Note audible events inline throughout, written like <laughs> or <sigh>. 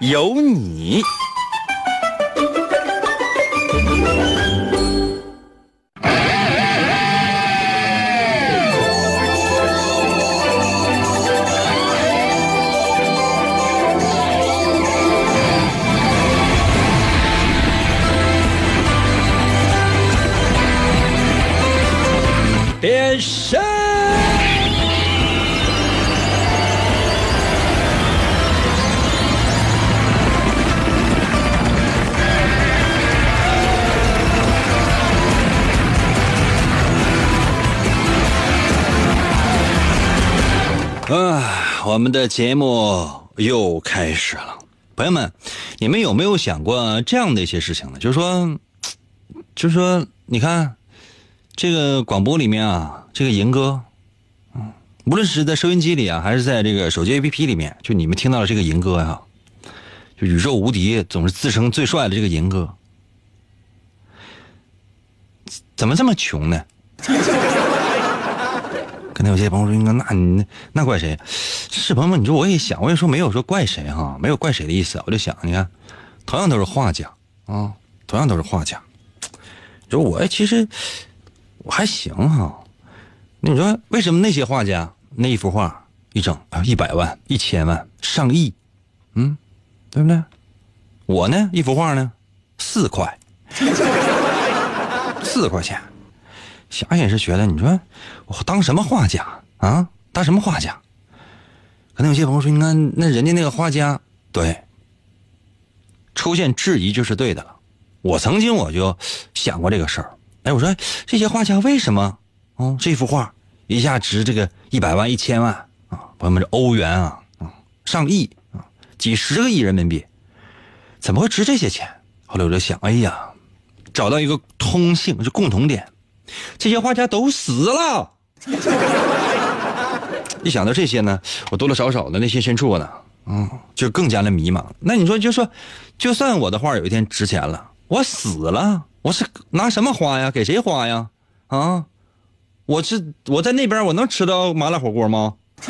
有你。我们的节目又开始了，朋友们，你们有没有想过这样的一些事情呢？就是说，就是说，你看这个广播里面啊，这个银哥，嗯，无论是在收音机里啊，还是在这个手机 APP 里面，就你们听到了这个银哥呀，就宇宙无敌，总是自称最帅的这个银哥，怎么这么穷呢？可能有些朋友说：“那那你那怪谁？”是朋友们，你说我也想，我也说没有说怪谁哈，没有怪谁的意思。我就想，你看，同样都是画家啊，同样都是画家。你说我其实我还行哈。那你说为什么那些画家那一幅画一整啊一百万、一千万、上亿，嗯，对不对？我呢一幅画呢四块，<laughs> 四块钱。想也是觉得，你说我当什么画家啊？当什么画家？可能有些朋友说，你看那人家那个画家，对，出现质疑就是对的了。我曾经我就想过这个事儿，哎，我说这些画家为什么，哦，这幅画一下值这个一百万、一千万啊？朋友们，这欧元啊，啊，上亿啊，几十个亿人民币，怎么会值这些钱？后来我就想，哎呀，找到一个通性，就共同点。这些画家都死了。<laughs> 一想到这些呢，我多多少少的内心深处呢，嗯，就更加的迷茫。那你说，就说，就算我的画有一天值钱了，我死了，我是拿什么花呀？给谁花呀？啊，我是我在那边，我能吃到麻辣火锅吗？<laughs>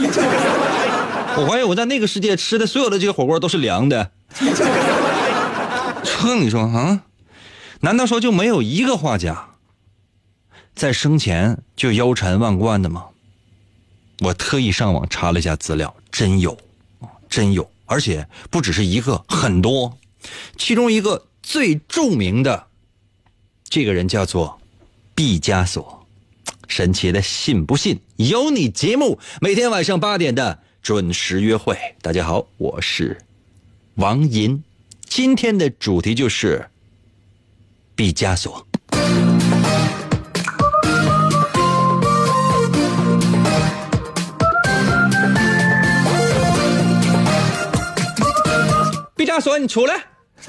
我怀疑我在那个世界吃的所有的这个火锅都是凉的。<laughs> 这你说啊？难道说就没有一个画家？在生前就腰缠万贯的吗？我特意上网查了一下资料，真有，真有，而且不只是一个，很多。其中一个最著名的，这个人叫做毕加索。神奇的，信不信？有你节目每天晚上八点的准时约会。大家好，我是王银，今天的主题就是毕加索。亚索，你出来！<laughs>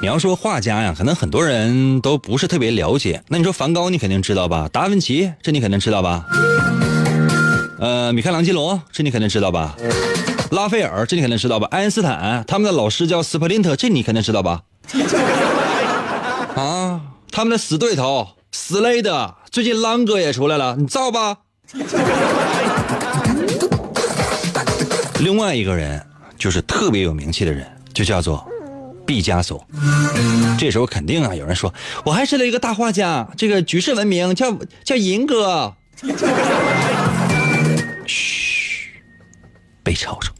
你要说画家呀，可能很多人都不是特别了解。那你说梵高，你肯定知道吧？达芬奇，这你肯定知道吧？呃，米开朗基罗，这你肯定知道吧？拉斐尔，这你肯定知道吧？爱因斯坦，他们的老师叫斯普林特，这你肯定知道吧？啊，他们的死对头。死雷的，最近狼哥也出来了，你造吧。另外一个人就是特别有名气的人，就叫做毕加索。这时候肯定啊，有人说我还知道一个大画家，这个举世闻名，叫叫银哥。嘘，被吵吵。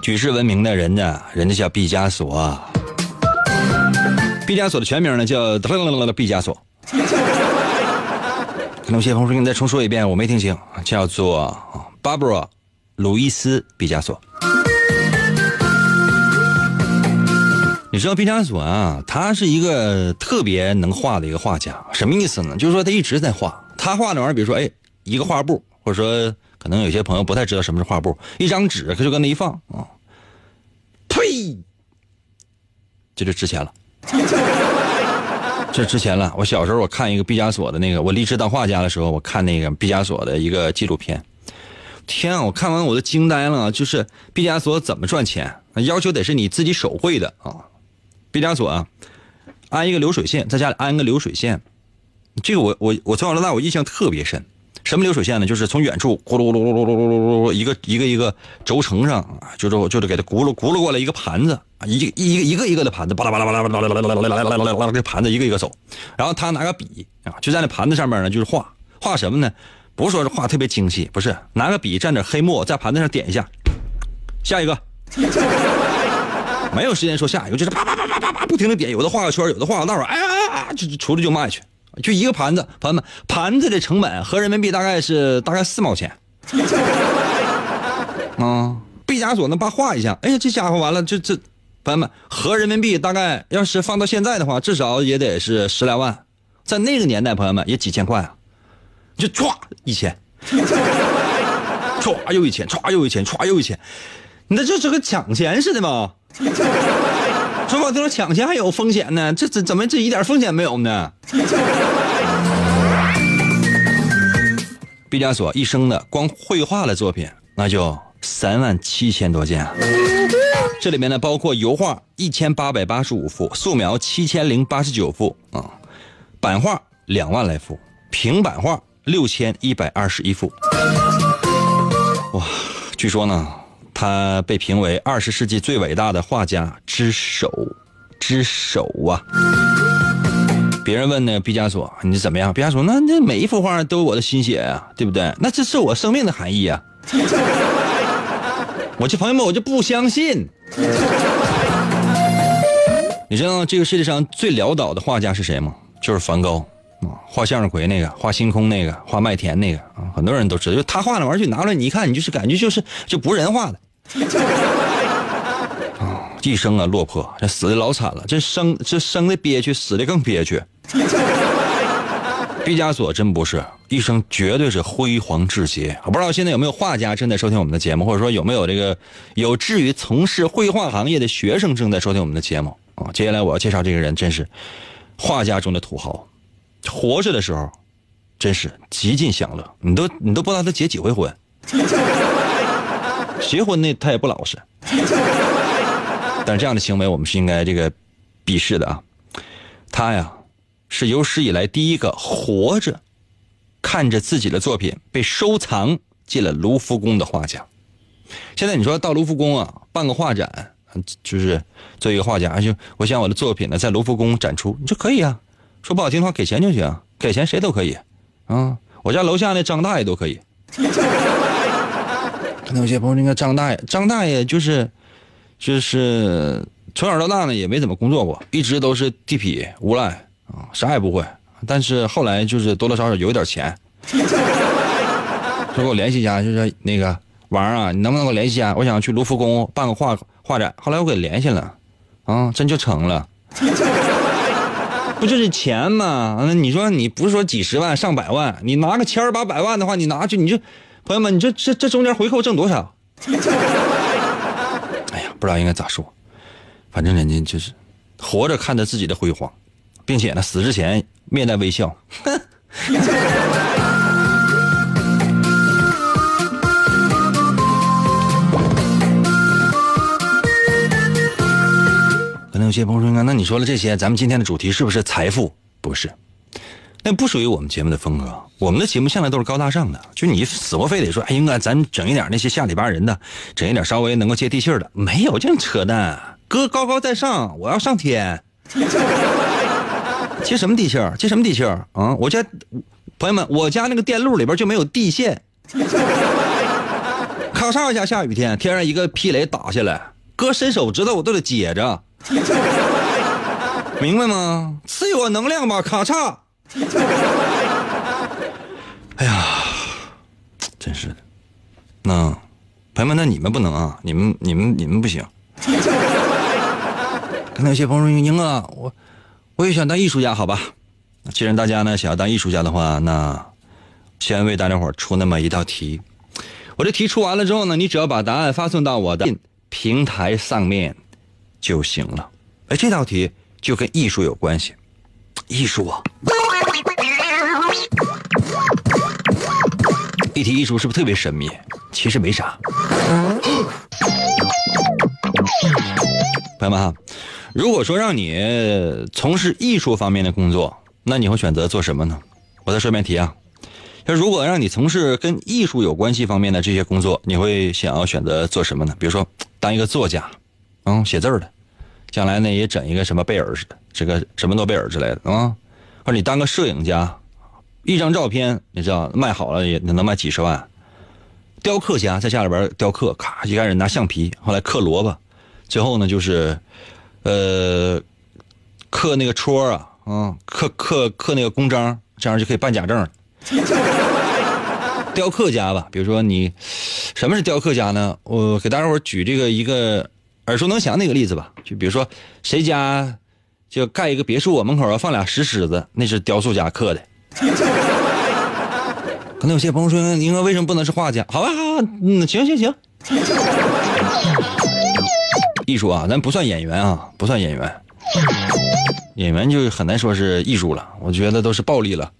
举世闻名的人呢，人家叫毕加索。毕加索的全名呢叫毕加索。<laughs> 那么谢鹏说：“你再重说一遍，我没听清。”叫做巴布罗·路易斯·毕加索。你知道毕加索啊，他是一个特别能画的一个画家，什么意思呢？就是说他一直在画，他画那玩意儿，比如说，哎，一个画布，或者说，可能有些朋友不太知道什么是画布，一张纸，他就搁那一放啊，呸，这就值钱了，<laughs> 这之前了。我小时候我看一个毕加索的那个，我立志当画家的时候，我看那个毕加索的一个纪录片，天啊，我看完我都惊呆了，就是毕加索怎么赚钱，要求得是你自己手绘的啊。毕加索啊，安一个流水线，在家里安个流水线，这个我我我从小到大我印象特别深。什么流水线呢？就是从远处咕噜噜噜噜噜噜噜一个一个一个轴承上啊，就是就是给它咕噜咕噜过来一个盘子啊，一一个一个一个的盘子，巴拉巴拉巴拉巴拉巴拉巴拉巴拉巴拉巴拉，这盘子一个一个走，然后他拿个笔啊，就在那盘子上面呢，就是画画什么呢？不是说是画特别精细，不是拿个笔蘸点黑墨在盘子上点一下，下一个，没有时间说下一个，就是啪啪啪啪啪啪不停的点，有的画个圈，有的画个道，哎哎哎，就出来就卖去。就一个盘子，朋友们，盘子的成本合人民币大概是大概四毛钱。啊，<laughs> 毕加索那把画一下，哎呀，这家伙完了，这这，朋友们，合人民币大概要是放到现在的话，至少也得是十来万，在那个年代，朋友们也几千块啊，就唰一千，<laughs> 唰又一千，唰又一千，唰又一千，你这就是个抢钱似的吗？说不好听说抢钱还有风险呢，这怎怎么这一点风险没有呢？毕加索一生的光绘画的作品那就三万七千多件，这里面呢包括油画一千八百八十五幅，素描七千零八十九幅啊，版画两万来幅，平板画六千一百二十一幅。哇，据说呢。他被评为二十世纪最伟大的画家之首，之首啊！别人问呢，毕加索你怎么样？毕加索那那每一幅画都有我的心血啊，对不对？那这是我生命的含义啊！<laughs> 我这朋友们，我就不相信。<laughs> 你知道这个世界上最潦倒的画家是谁吗？就是梵高，画向日葵那个，画星空那个，画麦田那个啊，很多人都知道。就他画那玩意儿，就拿出来你一看，你就是感觉就是就不是人画的。啊，一生啊落魄，这死的老惨了。这生 <laughs> 这生的憋屈，死的更憋屈。<laughs> 毕加索真不是一生绝对是辉煌至极。我不知道现在有没有画家正在收听我们的节目，或者说有没有这个有志于从事绘画行业的学生正在收听我们的节目啊？接下来我要介绍这个人，真是画家中的土豪。活着的时候，真是极尽享乐。你都你都不知道他结几回婚。结婚呢，他也不老实，<laughs> 但是这样的行为我们是应该这个鄙视的啊。他呀，是有史以来第一个活着看着自己的作品被收藏进了卢浮宫的画家。现在你说到卢浮宫啊，办个画展，就是作为一个画家，就我想我的作品呢在卢浮宫展出，你说可以啊。说不好听的话，给钱就行，给钱谁都可以啊。我家楼下那张大爷都可以。可能有些朋友那个张大爷，张大爷就是，就是从小到大呢也没怎么工作过，一直都是地痞无赖啊，啥也不会。但是后来就是多多少少有一点钱，说给我联系一下，就是那个王啊，你能不能给我联系一下？我想去卢浮宫办个画画展。后来我给联系了，啊，真就成了。不就是钱吗？那你说你不是说几十万上百万，你拿个千八百万的话，你拿去你就。朋友们，你这这这中间回扣挣多少？<laughs> 哎呀，不知道应该咋说，反正人家就是活着看着自己的辉煌，并且呢，死之前面带微笑。<laughs> 可能有些朋友说：“那你说了这些，咱们今天的主题是不是财富？不是。”那不属于我们节目的风格，我们的节目向来都是高大上的。就你死活非得说，哎，应该咱整一点那些下里巴人的，整一点稍微能够接地气的，没有这扯淡。哥高高在上，我要上天，接什么地气儿？接什么地气儿啊？我家朋友们，我家那个电路里边就没有地线，咔嚓一下下雨天，天上一个霹雷打下来，哥伸手指头我都得接着，<laughs> 明白吗？赐予我能量吧，咔嚓。<laughs> 哎呀，真是的，那朋友们，那你们不能啊，你们、你们、你们不行。可能有些朋友说：“英哥，我我也想当艺术家，好吧？既然大家呢想要当艺术家的话，那先为大家伙出那么一道题。我这题出完了之后呢，你只要把答案发送到我的平台上面就行了。哎，这道题就跟艺术有关系，艺术啊！一提艺术是不是特别神秘？其实没啥。朋友们哈，如果说让你从事艺术方面的工作，那你会选择做什么呢？我再说一遍题啊，就如果让你从事跟艺术有关系方面的这些工作，你会想要选择做什么呢？比如说当一个作家，嗯，写字儿的，将来呢也整一个什么贝尔似的，这个什么诺贝尔之类的啊，或者你当个摄影家，一张照片你知道卖好了也能卖几十万。雕刻家在家里边雕刻，咔，一开始拿橡皮，后来刻萝卜，最后呢就是，呃，刻那个戳啊，啊，刻刻刻那个公章，这样就可以办假证。雕刻家吧，比如说你，什么是雕刻家呢？我给大家伙举这个一个耳熟能详的一个例子吧，就比如说谁家就盖一个别墅，门口要放俩石狮子，那是雕塑家刻的。<laughs> 可能有些朋友说：“您说为什么不能是画家？”好吧，好，嗯，行行行。<laughs> 艺术啊，咱不算演员啊，不算演员。演员就很难说是艺术了，我觉得都是暴力了。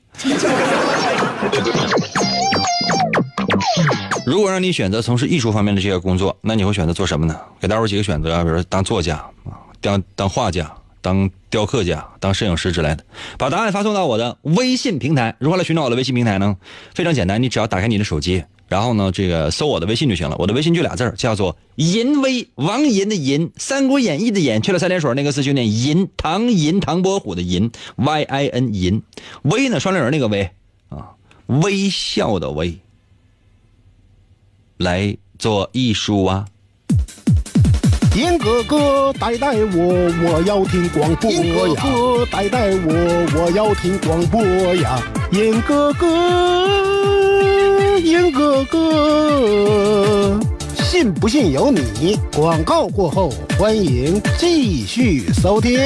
如果让你选择从事艺术方面的这些工作，那你会选择做什么呢？给大伙几个选择，比如说当作家啊，当当画家。当雕刻家、当摄影师之类的，把答案发送到我的微信平台。如何来寻找我的微信平台呢？非常简单，你只要打开你的手机，然后呢，这个搜我的微信就行了。我的微信就俩字叫做“银威”，王银的银，《三国演义》的演，去了三点水那个字就念银，唐银，唐伯虎的银，Y I N 银，威呢双立人那个威啊，微笑的微，来做艺术啊。银哥哥带带我，我要听广播呀！银哥哥带带我，我要听广播呀！银哥哥，银哥哥，信不信由你。广告过后，欢迎继续收听。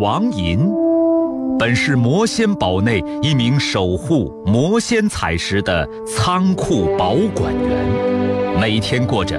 王银本是魔仙堡内一名守护魔仙彩石的仓库保管员。每天过着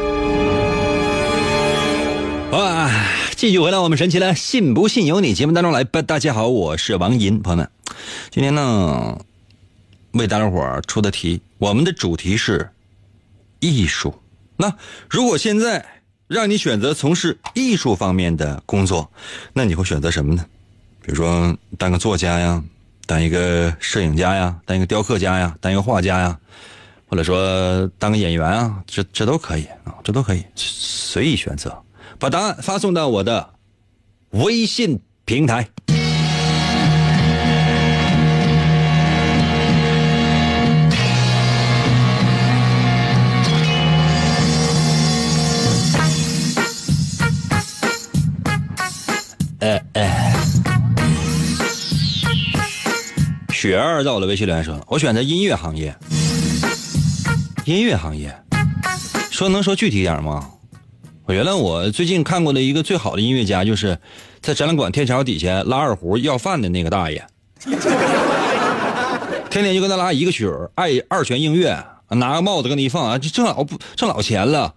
哇！继续回到我们神奇的“信不信由你”节目当中来。大家好，我是王银，朋友们，今天呢为大家伙出的题，我们的主题是艺术。那如果现在让你选择从事艺术方面的工作，那你会选择什么呢？比如说当个作家呀，当一个摄影家呀，当一个雕刻家呀，当一个画家呀，或者说当个演员啊，这这都可以啊，这都可以随意选择。把答案发送到我的微信平台。哎哎，雪儿在我的微信留言说：“我选择音乐行业。”音乐行业，说能说具体点吗？原来我最近看过的一个最好的音乐家，就是在展览馆天桥底下拉二胡要饭的那个大爷，天天就跟他拉一个曲儿，爱二泉映月，拿个帽子跟他一放啊，就挣老不挣老钱了。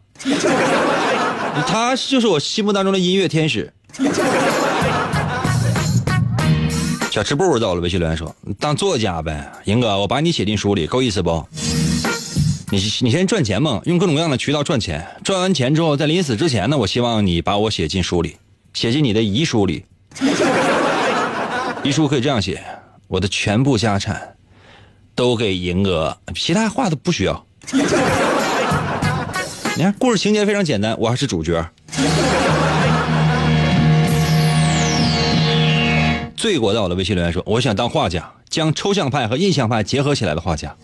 他就是我心目当中的音乐天使。小吃部到了，微信留言说：“当作家呗，英哥，我把你写进书里，够意思不？你你先赚钱嘛，用各种各样的渠道赚钱，赚完钱之后，在临死之前呢，我希望你把我写进书里，写进你的遗书里。遗书可以这样写：我的全部家产都给银哥，其他话都不需要。你看，故事情节非常简单，我还是主角。”罪过到了，微信留言说：“我想当画家，将抽象派和印象派结合起来的画家。”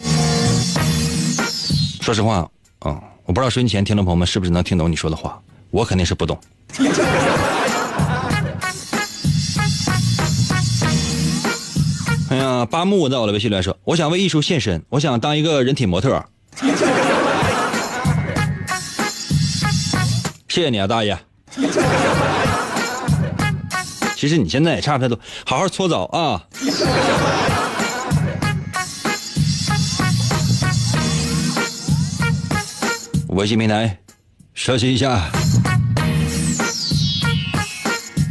说实话，嗯，我不知道收音前听众朋友们是不是能听懂你说的话，我肯定是不懂。<laughs> 哎呀，八木在我的，微信留言说：“我想为艺术献身，我想当一个人体模特。<laughs> ”谢谢你啊，大爷。其实你现在也差不太多，好好搓澡啊！微信平台，设计一下。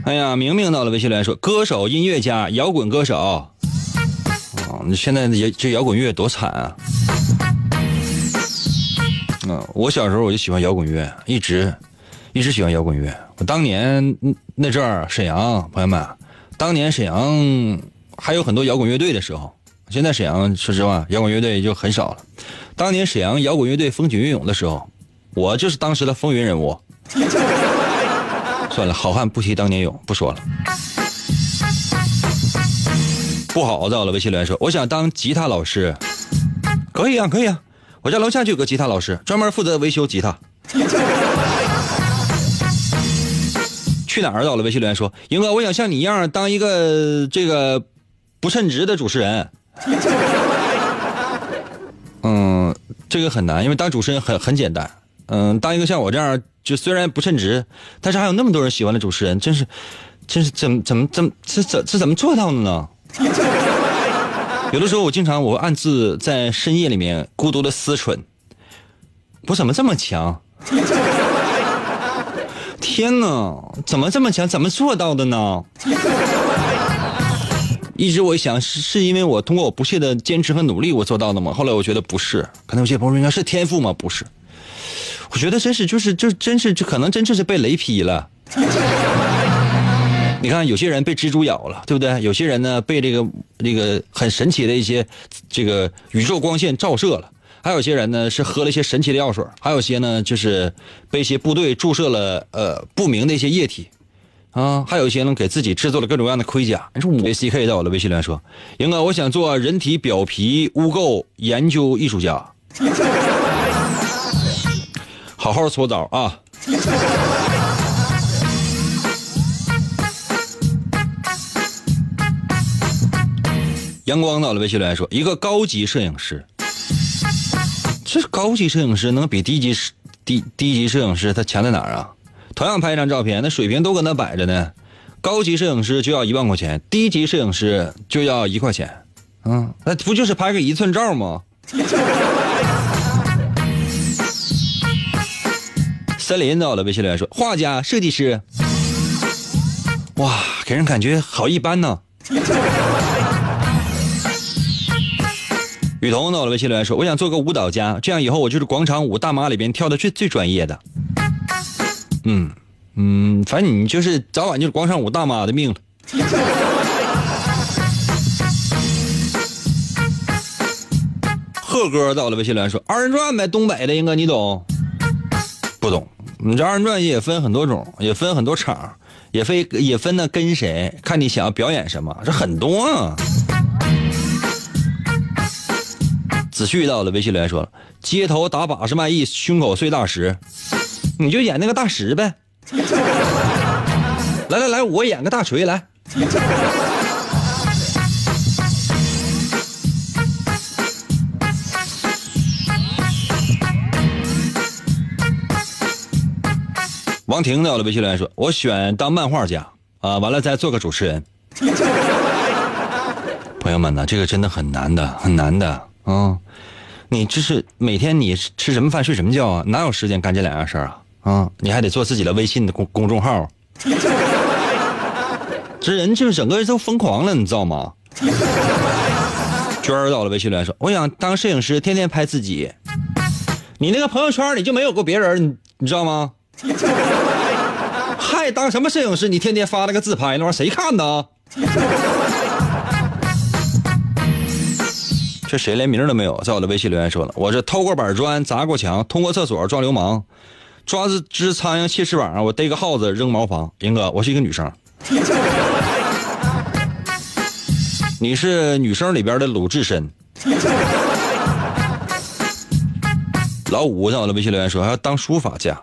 哎呀，明明到了微信来说，歌手、音乐家、摇滚歌手。哦，你现在也这摇滚乐多惨啊！嗯，我小时候我就喜欢摇滚乐，一直一直喜欢摇滚乐。我当年那阵儿沈阳，朋友们，当年沈阳还有很多摇滚乐队的时候，现在沈阳说实话，摇滚乐队就很少了。当年沈阳摇滚乐队风起云涌的时候，我就是当时的风云人物。算了，好汉不提当年勇，不说了。不好，到了微信留言说，我想当吉他老师，可以啊，可以啊，我家楼下就有个吉他老师，专门负责维修吉他。去哪儿到了？微信留言说：“英哥，我想像你一样当一个这个不称职的主持人。” <laughs> 嗯，这个很难，因为当主持人很很简单。嗯，当一个像我这样就虽然不称职，但是还有那么多人喜欢的主持人，真是，真是怎么怎么怎么这怎这怎么做到的呢？有的时候我经常我暗自在深夜里面孤独的思忖，我怎么这么强？<laughs> 天哪，怎么这么强？怎么做到的呢？一直我一想是是因为我通过我不懈的坚持和努力我做到的吗？后来我觉得不是，可能有些朋友应该是天赋吗？不是，我觉得真是就是就真是就可能真就是被雷劈了。<laughs> 你看有些人被蜘蛛咬了，对不对？有些人呢被这个这个很神奇的一些这个宇宙光线照射了。还有些人呢是喝了一些神奇的药水，还有些呢就是被一些部队注射了呃不明的一些液体，啊，还有一些呢给自己制作了各种各样的盔甲。你说我 C K 在我的微信留言说，英哥，我想做人体表皮污垢研究艺术家，<laughs> 好好搓澡啊。阳光到了微信留言说，一个高级摄影师。这高级摄影师能比低级低低级摄影师他强在哪儿啊？同样拍一张照片，那水平都搁那摆着呢。高级摄影师就要一万块钱，低级摄影师就要一块钱。嗯，那不就是拍个一寸照吗？<laughs> 森林到了，微信留言说：画家、设计师。哇，给人感觉好一般呢。雨桐到了微信留言说：“我想做个舞蹈家，这样以后我就是广场舞大妈里边跳的最最专业的。”嗯嗯，反正你就是早晚就是广场舞大妈的命了。贺哥到了微信留言说：“二人转呗，东北的，应该你懂。”不懂，你这二人转也分很多种，也分很多场，也分也分呢跟谁，看你想要表演什么，这很多啊。子旭到了，微信留言说了：“街头打把式卖艺，胸口碎大石，你就演那个大石呗。”来来来，我演个大锤来。王婷在我的，微信留言说：“我选当漫画家啊，完了再做个主持人。<laughs> ”朋友们呢，这个真的很难的，很难的啊。你这是每天你吃什么饭睡什么觉啊？哪有时间干这两样事儿啊？啊，你还得做自己的微信的公公众号，这 <laughs> 这人就是整个人都疯狂了，你知道吗？娟儿到了微信留言说：“我想当摄影师，天天拍自己。你那个朋友圈里就没有过别人，你你知道吗？<laughs> 还当什么摄影师？你天天发那个自拍，那玩意儿谁看呢？这谁连名都没有？在我的微信留言说了，我这偷过板砖，砸过墙，通过厕所撞流氓，抓只只苍蝇切翅膀，我逮个耗子扔茅房。英哥，我是一个女生。<laughs> ”你是女生里边的鲁智深。老五在我的微信留言说还要当书法家。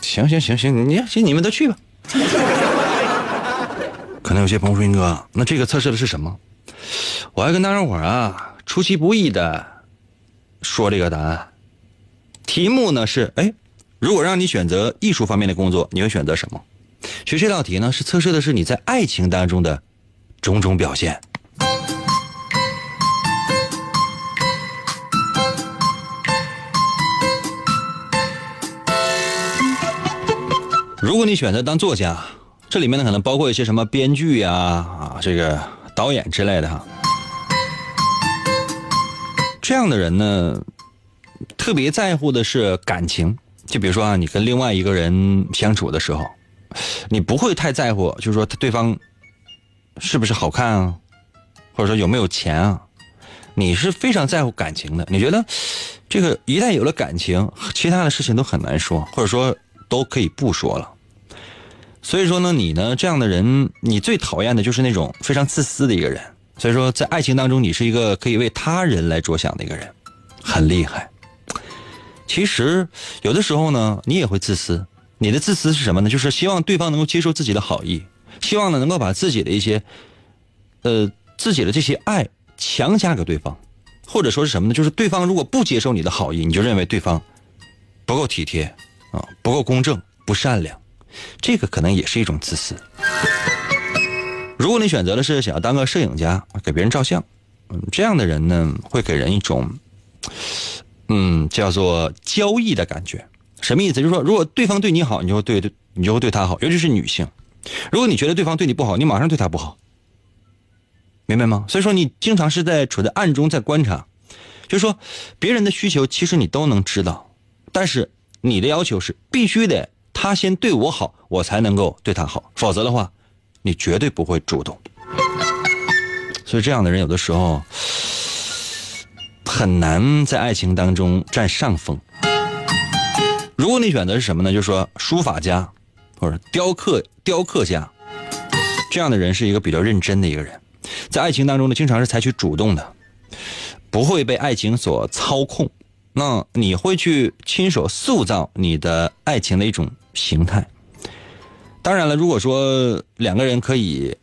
行行行行，你行你们都去吧。可能有些朋友说，英哥，那这个测试的是什么？我还跟大家伙啊出其不意的说这个答案。题目呢是，哎，如果让你选择艺术方面的工作，你会选择什么？其实这道题呢，是测试的是你在爱情当中的种种表现。如果你选择当作家，这里面呢可能包括一些什么编剧呀、啊这个导演之类的哈。这样的人呢，特别在乎的是感情。就比如说啊，你跟另外一个人相处的时候。你不会太在乎，就是说对方是不是好看啊，或者说有没有钱啊？你是非常在乎感情的。你觉得这个一旦有了感情，其他的事情都很难说，或者说都可以不说了。所以说呢，你呢这样的人，你最讨厌的就是那种非常自私的一个人。所以说，在爱情当中，你是一个可以为他人来着想的一个人，很厉害。其实有的时候呢，你也会自私。你的自私是什么呢？就是希望对方能够接受自己的好意，希望呢能够把自己的一些，呃，自己的这些爱强加给对方，或者说是什么呢？就是对方如果不接受你的好意，你就认为对方不够体贴啊，不够公正，不善良，这个可能也是一种自私。如果你选择的是想要当个摄影家，给别人照相，嗯，这样的人呢，会给人一种，嗯，叫做交易的感觉。什么意思？就是说，如果对方对你好，你就会对对，你就会对他好，尤其是女性。如果你觉得对方对你不好，你马上对他不好，明白吗？所以说，你经常是在处在暗中在观察，就是说，别人的需求其实你都能知道，但是你的要求是必须得他先对我好，我才能够对他好，否则的话，你绝对不会主动。所以这样的人有的时候很难在爱情当中占上风。如果你选择是什么呢？就是说书法家，或者雕刻雕刻家，这样的人是一个比较认真的一个人，在爱情当中呢，经常是采取主动的，不会被爱情所操控。那你会去亲手塑造你的爱情的一种形态。当然了，如果说两个人可以，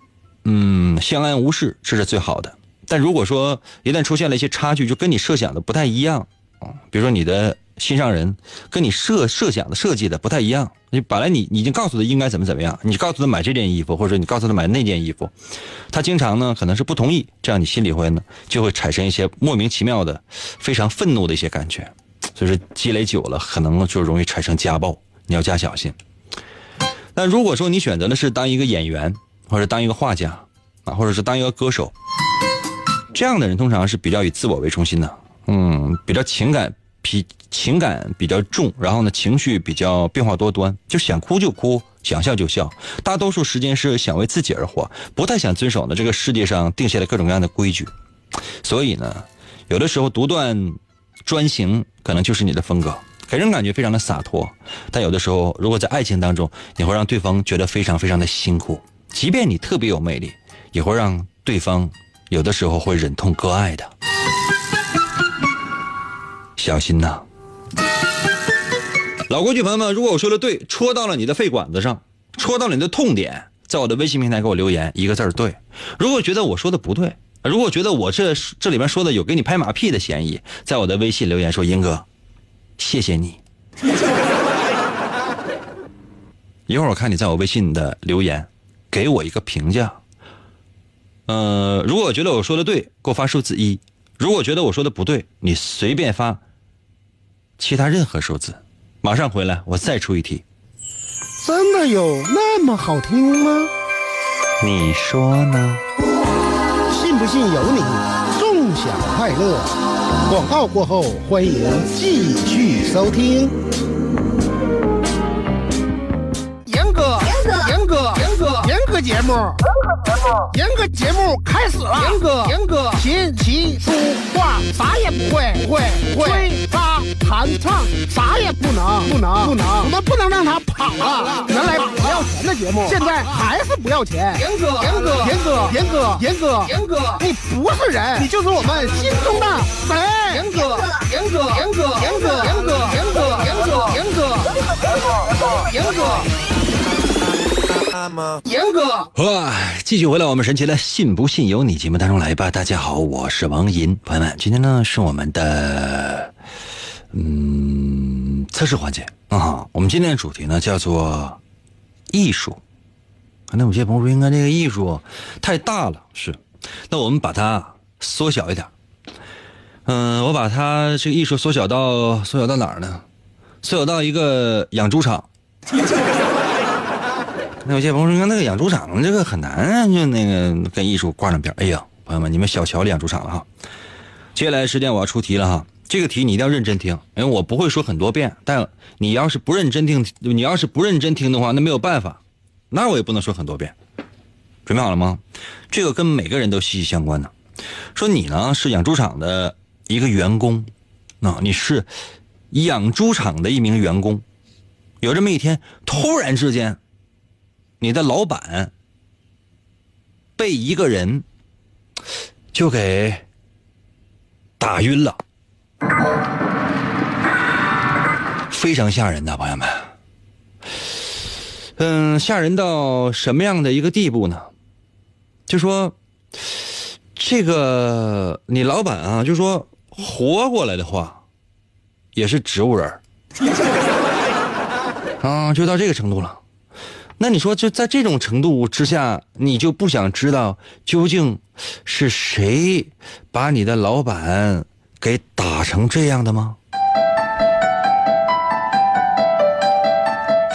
嗯，相安无事，这是最好的。但如果说一旦出现了一些差距，就跟你设想的不太一样，啊，比如说你的。心上人跟你设设想的设计的不太一样，你本来你已经告诉他应该怎么怎么样，你告诉他买这件衣服，或者你告诉他买那件衣服，他经常呢可能是不同意，这样你心里会呢就会产生一些莫名其妙的、非常愤怒的一些感觉，所以说积累久了，可能就容易产生家暴，你要加小心。但如果说你选择的是当一个演员，或者当一个画家啊，或者是当一个歌手，这样的人通常是比较以自我为中心的，嗯，比较情感。脾情感比较重，然后呢，情绪比较变化多端，就想哭就哭，想笑就笑，大多数时间是想为自己而活，不太想遵守呢这个世界上定下的各种各样的规矩，所以呢，有的时候独断专行可能就是你的风格，给人感觉非常的洒脱，但有的时候如果在爱情当中，你会让对方觉得非常非常的辛苦，即便你特别有魅力，也会让对方有的时候会忍痛割爱的。小心呐，老规矩，朋友们，如果我说的对，戳到了你的肺管子上，戳到了你的痛点，在我的微信平台给我留言一个字儿对。如果觉得我说的不对，如果觉得我这这里面说的有给你拍马屁的嫌疑，在我的微信留言说英哥，谢谢你。<laughs> 一会儿我看你在我微信的留言，给我一个评价。呃，如果觉得我说的对，给我发数字一；如果觉得我说的不对，你随便发。其他任何数字，马上回来，我再出一题。真的有那么好听吗？你说呢？信不信由你，纵享快乐。广告过后，欢迎继续收听。节目，严哥节目。开始了。严哥，严哥，琴棋书画。啥也不会，不会，不会。吹拉弹唱。啥也不能，不能，不能。我们不能让他跑了。原来不要钱的节目，现在还是不要钱。严哥，严哥，严哥，严哥，严哥，严哥，你不是人，你就是我们心中的神。严哥，严哥，严哥，严哥，严哥，严哥，严哥，严哥，严哥，严哥。哇！继续回来我们神奇的“信不信由你”节目当中来吧。大家好，我是王银，朋友们，今天呢是我们的嗯测试环节啊。我们今天的主题呢叫做艺术。那有些朋友说，应该这个艺术太大了，是。那我们把它缩小一点。嗯，我把它这个艺术缩小到缩小到哪儿呢？缩小到一个养猪场。那有些朋友说，那个养猪场这个很难啊，就那个跟艺术挂上边。哎呀，朋友们，你们小瞧养猪场了哈。接下来时间我要出题了哈，这个题你一定要认真听，因为我不会说很多遍。但你要是不认真听，你要是不认真听的话，那没有办法，那我也不能说很多遍。准备好了吗？这个跟每个人都息息相关的。说你呢是养猪场的一个员工，啊，你是养猪场的一名员工。有这么一天，突然之间。你的老板被一个人就给打晕了，非常吓人的朋友们。嗯，吓人到什么样的一个地步呢？就说这个你老板啊，就说活过来的话，也是植物人啊，就到这个程度了。那你说，就在这种程度之下，你就不想知道究竟是谁把你的老板给打成这样的吗？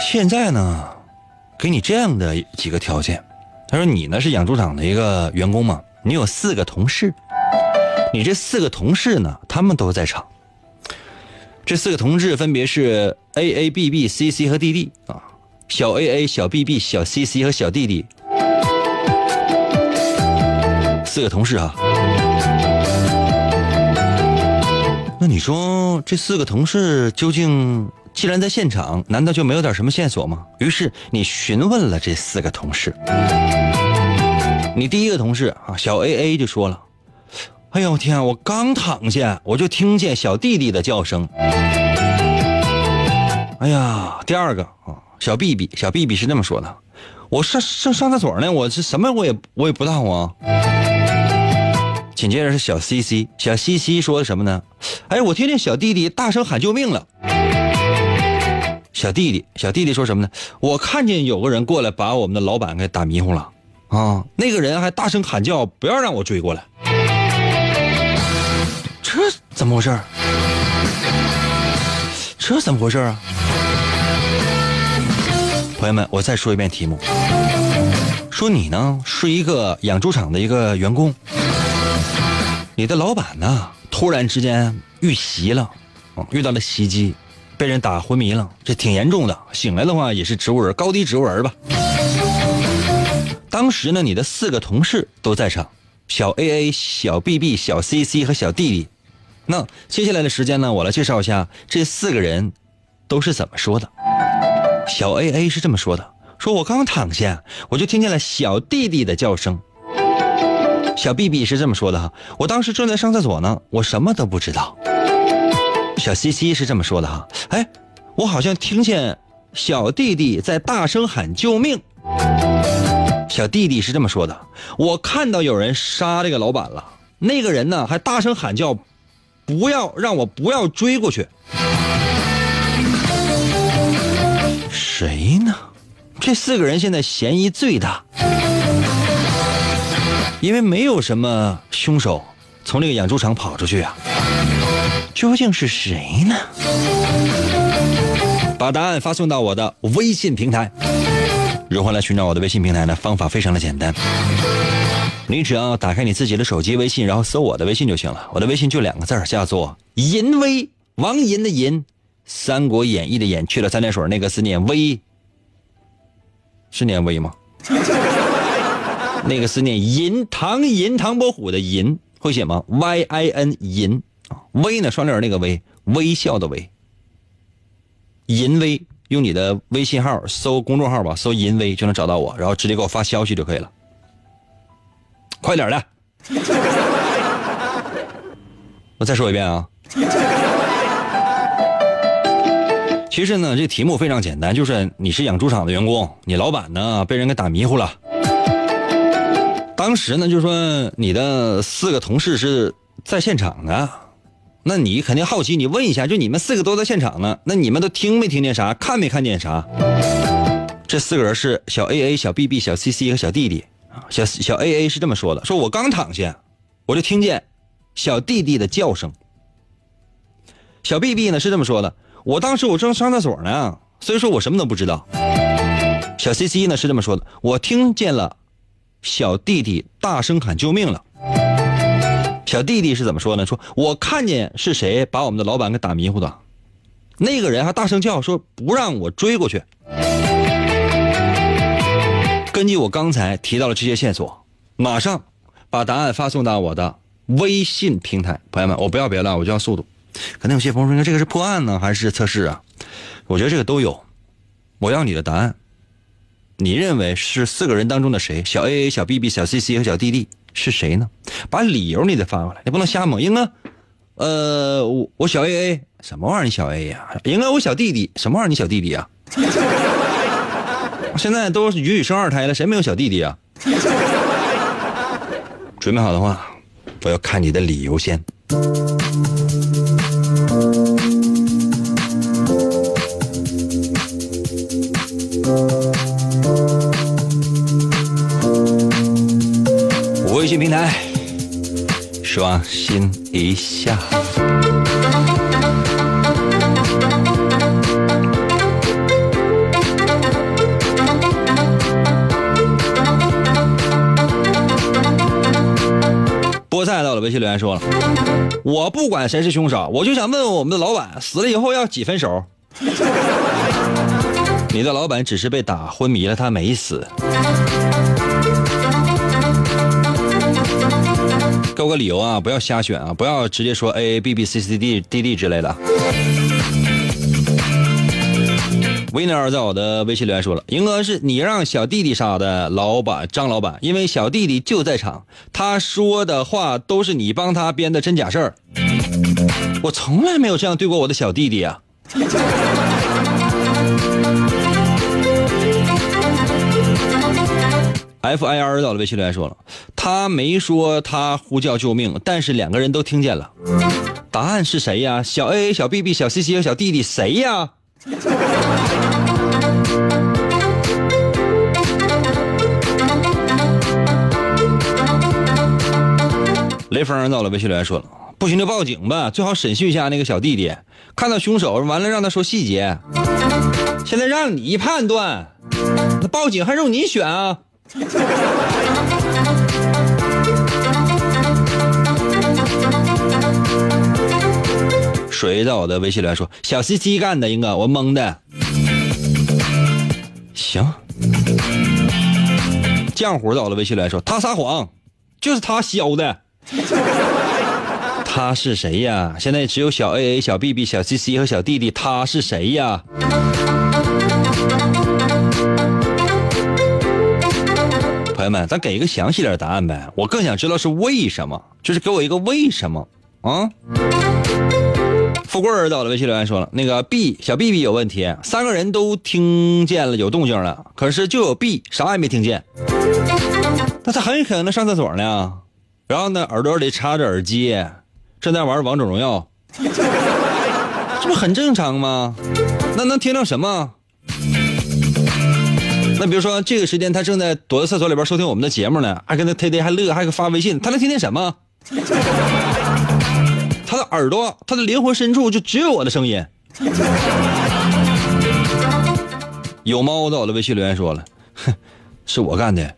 现在呢，给你这样的几个条件。他说：“你呢是养猪场的一个员工嘛，你有四个同事，你这四个同事呢，他们都在场。这四个同事分别是 A A B B C C 和 D D 啊。”小 A A、小 B B、小 C C 和小弟弟，四个同事啊。那你说这四个同事究竟既然在现场，难道就没有点什么线索吗？于是你询问了这四个同事。你第一个同事啊，小 A A 就说了：“哎呦天，我刚躺下，我就听见小弟弟的叫声。”哎呀，第二个啊。小 B B，小 B B 是这么说的：“我上上上厕所呢，我是什么我也我也不知道啊。”紧接着是小 C C，小 C C 说的什么呢？哎，我听见小弟弟大声喊救命了。小弟弟，小弟弟说什么呢？我看见有个人过来把我们的老板给打迷糊了啊！那个人还大声喊叫，不要让我追过来。这怎么回事？这怎么回事啊？朋友们，我再说一遍题目：说你呢是一个养猪场的一个员工，你的老板呢突然之间遇袭了，遇到了袭击，被人打昏迷了，这挺严重的。醒来的话也是植物人，高低植物人吧。当时呢，你的四个同事都在场，小 A A、小 B B、小 C C 和小弟弟。那接下来的时间呢，我来介绍一下这四个人都是怎么说的。小 A A 是这么说的：“说我刚躺下，我就听见了小弟弟的叫声。”小 B B 是这么说的：“哈，我当时正在上厕所呢，我什么都不知道。”小 C C 是这么说的：“哈，哎，我好像听见小弟弟在大声喊救命。”小弟弟是这么说的：“我看到有人杀这个老板了，那个人呢还大声喊叫，不要让我不要追过去。”谁呢？这四个人现在嫌疑最大，因为没有什么凶手从这个养猪场跑出去啊。究竟是谁呢？把答案发送到我的微信平台，如何来寻找我的微信平台呢？方法非常的简单，你只要打开你自己的手机微信，然后搜我的微信就行了。我的微信就两个字儿，叫做“淫威”，王淫的淫，《三国演义》的演，去了三点水那个字念威，是念威吗？<laughs> 那个是念银，唐银，唐伯虎的银，会写吗？Y I N 银啊，微呢双立人那个微，微笑的微。银威，用你的微信号搜公众号吧，搜银威就能找到我，然后直接给我发消息就可以了。快点的，<laughs> 我再说一遍啊。其实呢，这题目非常简单，就是你是养猪场的员工，你老板呢被人给打迷糊了。当时呢，就说你的四个同事是在现场的，那你肯定好奇，你问一下，就你们四个都在现场呢，那你们都听没听见啥，看没看见啥？这四个人是小 A A、小 B B、小 C C 和小弟弟。小小 A A 是这么说的：说我刚躺下，我就听见小弟弟的叫声。小 B B 呢是这么说的：我当时我正上厕所呢，所以说我什么都不知道。小 C C 呢是这么说的：我听见了。小弟弟大声喊救命了。小弟弟是怎么说呢？说我看见是谁把我们的老板给打迷糊的，那个人还大声叫说不让我追过去。根据我刚才提到的这些线索，马上把答案发送到我的微信平台。朋友们，我不要别的，我就要速度。可能有些朋友说，这个是破案呢，还是测试啊？我觉得这个都有。我要你的答案。你认为是四个人当中的谁？小 A A、小 B B、小 C C 和小 D D 是谁呢？把理由你得发过来，你不能瞎蒙。英哥，呃，我我小 A A 什么玩意儿？你小 A 呀？英哥，我小弟弟什么玩意儿？你小弟弟呀？<laughs> 现在都允许生二胎了，谁没有小弟弟啊？准备好的话，我要看你的理由先。平台，刷新一下。菠菜到了，微信留言说了：“我不管谁是凶手，我就想问问我们的老板，死了以后要几分熟？” <laughs> 你的老板只是被打昏迷了，他没死。给我个理由啊！不要瞎选啊！不要直接说 A A B B C C D D D 之类的。Winner 在我的微信留言说了：“赢哥是你让小弟弟杀的，老板张老板，因为小弟弟就在场，他说的话都是你帮他编的真假事儿。我从来没有这样对过我的小弟弟啊。” F I R 到了微信留言说了，他没说他呼叫救命，但是两个人都听见了。答案是谁呀？小 A、小 B B、小 C C 和小弟弟谁呀？雷锋到了微信留言说了，不行就报警吧，最好审讯一下那个小弟弟，看到凶手完了让他说细节。现在让你判断，那报警还用你选啊？水在我的微信里说：“小 C C 干的，英哥，我蒙的。”行。浆糊在我的微信里说：“他撒谎，就是他削的。<laughs> ”他是谁呀？现在只有小 A A、小 B B、小 C C 和小弟弟，他是谁呀？友们，咱给一个详细点答案呗。我更想知道是为什么，就是给我一个为什么啊？富贵儿到了微信留言说了，那个 B 小 B B 有问题，三个人都听见了有动静了，可是就有 B 啥也没听见，那他很可能上厕所呢，然后呢耳朵里插着耳机，正在玩王者荣耀，<laughs> 这不很正常吗？那能听到什么？那比如说这个时间他正在躲在厕所里边收听我们的节目呢，还跟他天天还乐，还给发微信，他能听见什么？他的耳朵，他的灵魂深处就只有我的声音。有猫在我的微信留言说了，哼，是我干的。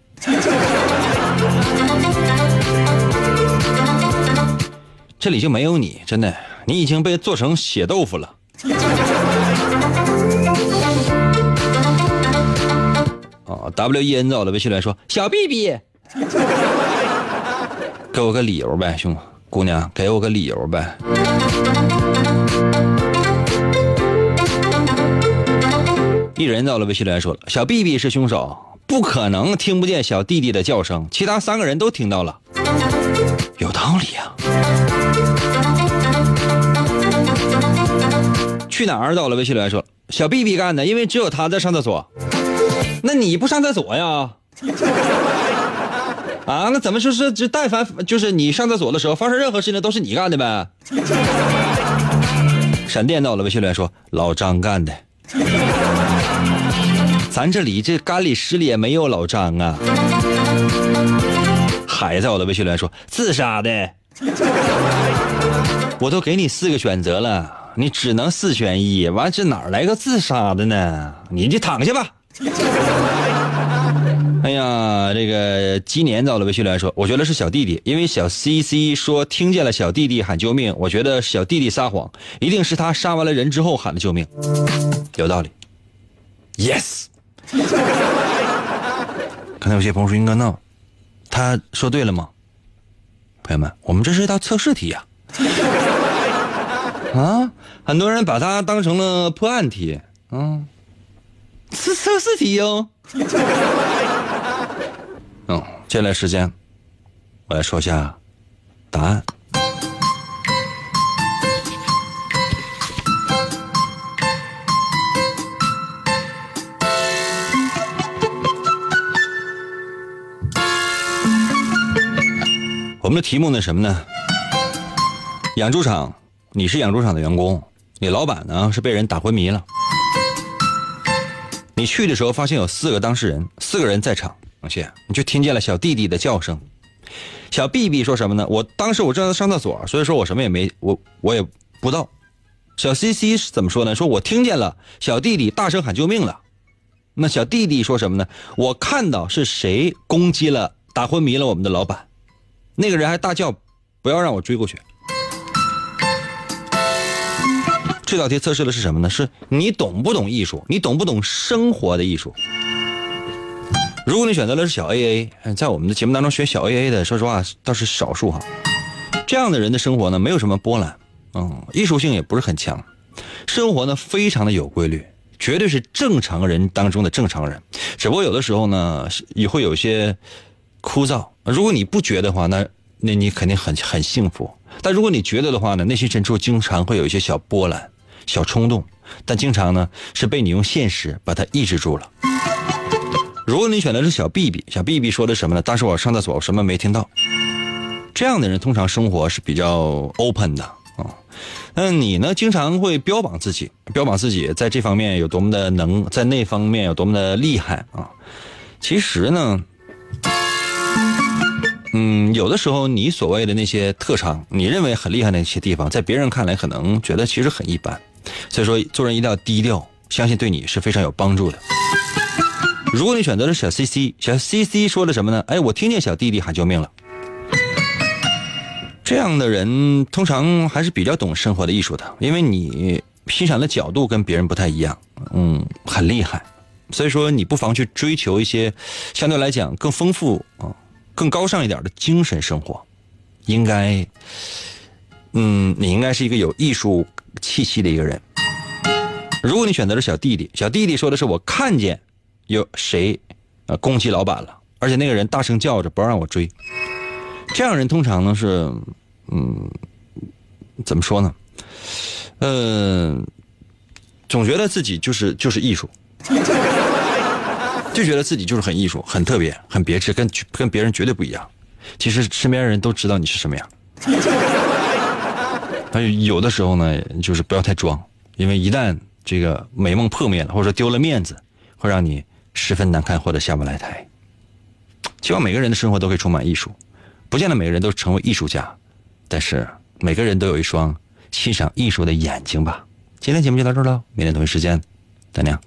这里就没有你，真的，你已经被做成血豆腐了。，W E N 走了，微信来说小 B B，<laughs> 给我个理由呗，兄姑娘，给我个理由呗。一人到了，微信来说了，小 B B 是凶手，不可能听不见小弟弟的叫声，其他三个人都听到了，有道理呀、去哪儿到了？微信来说，小 B B 干的，因为只有他在上厕所。那你不上厕所呀？啊，那怎么说是就但凡就是你上厕所的时候发生任何事情都是你干的呗？<laughs> 闪电到了，微信来说老张干的。咱这里这干里湿里也没有老张啊。海在我的微信来说自杀的。我都给你四个选择了，你只能四选一，完这哪来个自杀的呢？你就躺下吧。<laughs> 哎呀，这个鸡年到了，微信来说，我觉得是小弟弟，因为小 C C 说听见了小弟弟喊救命，我觉得小弟弟撒谎，一定是他杀完了人之后喊的救命，有道理。Yes。<laughs> 刚才有些朋友说应该闹，他说对了吗？朋友们，我们这是一道测试题呀、<laughs> 啊。很多人把它当成了破案题，嗯，是测试题哟。嗯，<laughs> 接下来时间，我来说一下答案。我们的题目呢什么呢？养猪场，你是养猪场的员工，你老板呢是被人打昏迷了。你去的时候发现有四个当事人，四个人在场，而且你就听见了小弟弟的叫声。小 B B 说什么呢？我当时我正在上厕所，所以说我什么也没，我我也不知道。小 C C 是怎么说呢？说我听见了小弟弟大声喊救命了。那小弟弟说什么呢？我看到是谁攻击了、打昏迷了我们的老板，那个人还大叫不要让我追过去。这道题测试的是什么呢？是你懂不懂艺术？你懂不懂生活的艺术？如果你选择的是小 AA，在我们的节目当中选小 AA 的，说实话倒是少数哈。这样的人的生活呢，没有什么波澜，嗯，艺术性也不是很强，生活呢非常的有规律，绝对是正常人当中的正常人。只不过有的时候呢，也会有些枯燥。如果你不觉得的话，那那你肯定很很幸福。但如果你觉得的话呢，内心深处经常会有一些小波澜、小冲动，但经常呢是被你用现实把它抑制住了。如果你选的是小 B B，小 B B 说的什么呢？当时我上厕所，我什么没听到。这样的人通常生活是比较 open 的啊。那你呢？经常会标榜自己，标榜自己在这方面有多么的能，在那方面有多么的厉害啊。其实呢，嗯，有的时候你所谓的那些特长，你认为很厉害的那些地方，在别人看来可能觉得其实很一般。所以说，做人一定要低调，相信对你是非常有帮助的。如果你选择了小 C C，小 C C 说的什么呢？哎，我听见小弟弟喊救命了。这样的人通常还是比较懂生活的艺术的，因为你欣赏的角度跟别人不太一样，嗯，很厉害。所以说，你不妨去追求一些相对来讲更丰富啊、更高尚一点的精神生活。应该，嗯，你应该是一个有艺术气息的一个人。如果你选择了小弟弟，小弟弟说的是我看见有谁呃攻击老板了，而且那个人大声叫着不让我追。这样人通常呢是，嗯，怎么说呢？呃，总觉得自己就是就是艺术，<laughs> 就觉得自己就是很艺术、很特别、很别致，跟跟别人绝对不一样。其实身边人都知道你是什么样。但是有的时候呢，就是不要太装，因为一旦这个美梦破灭了，或者说丢了面子，会让你十分难堪或者下不来台。希望每个人的生活都可以充满艺术，不见得每个人都成为艺术家，但是每个人都有一双欣赏艺术的眼睛吧。今天节目就到这儿了，明天同一时间，再见。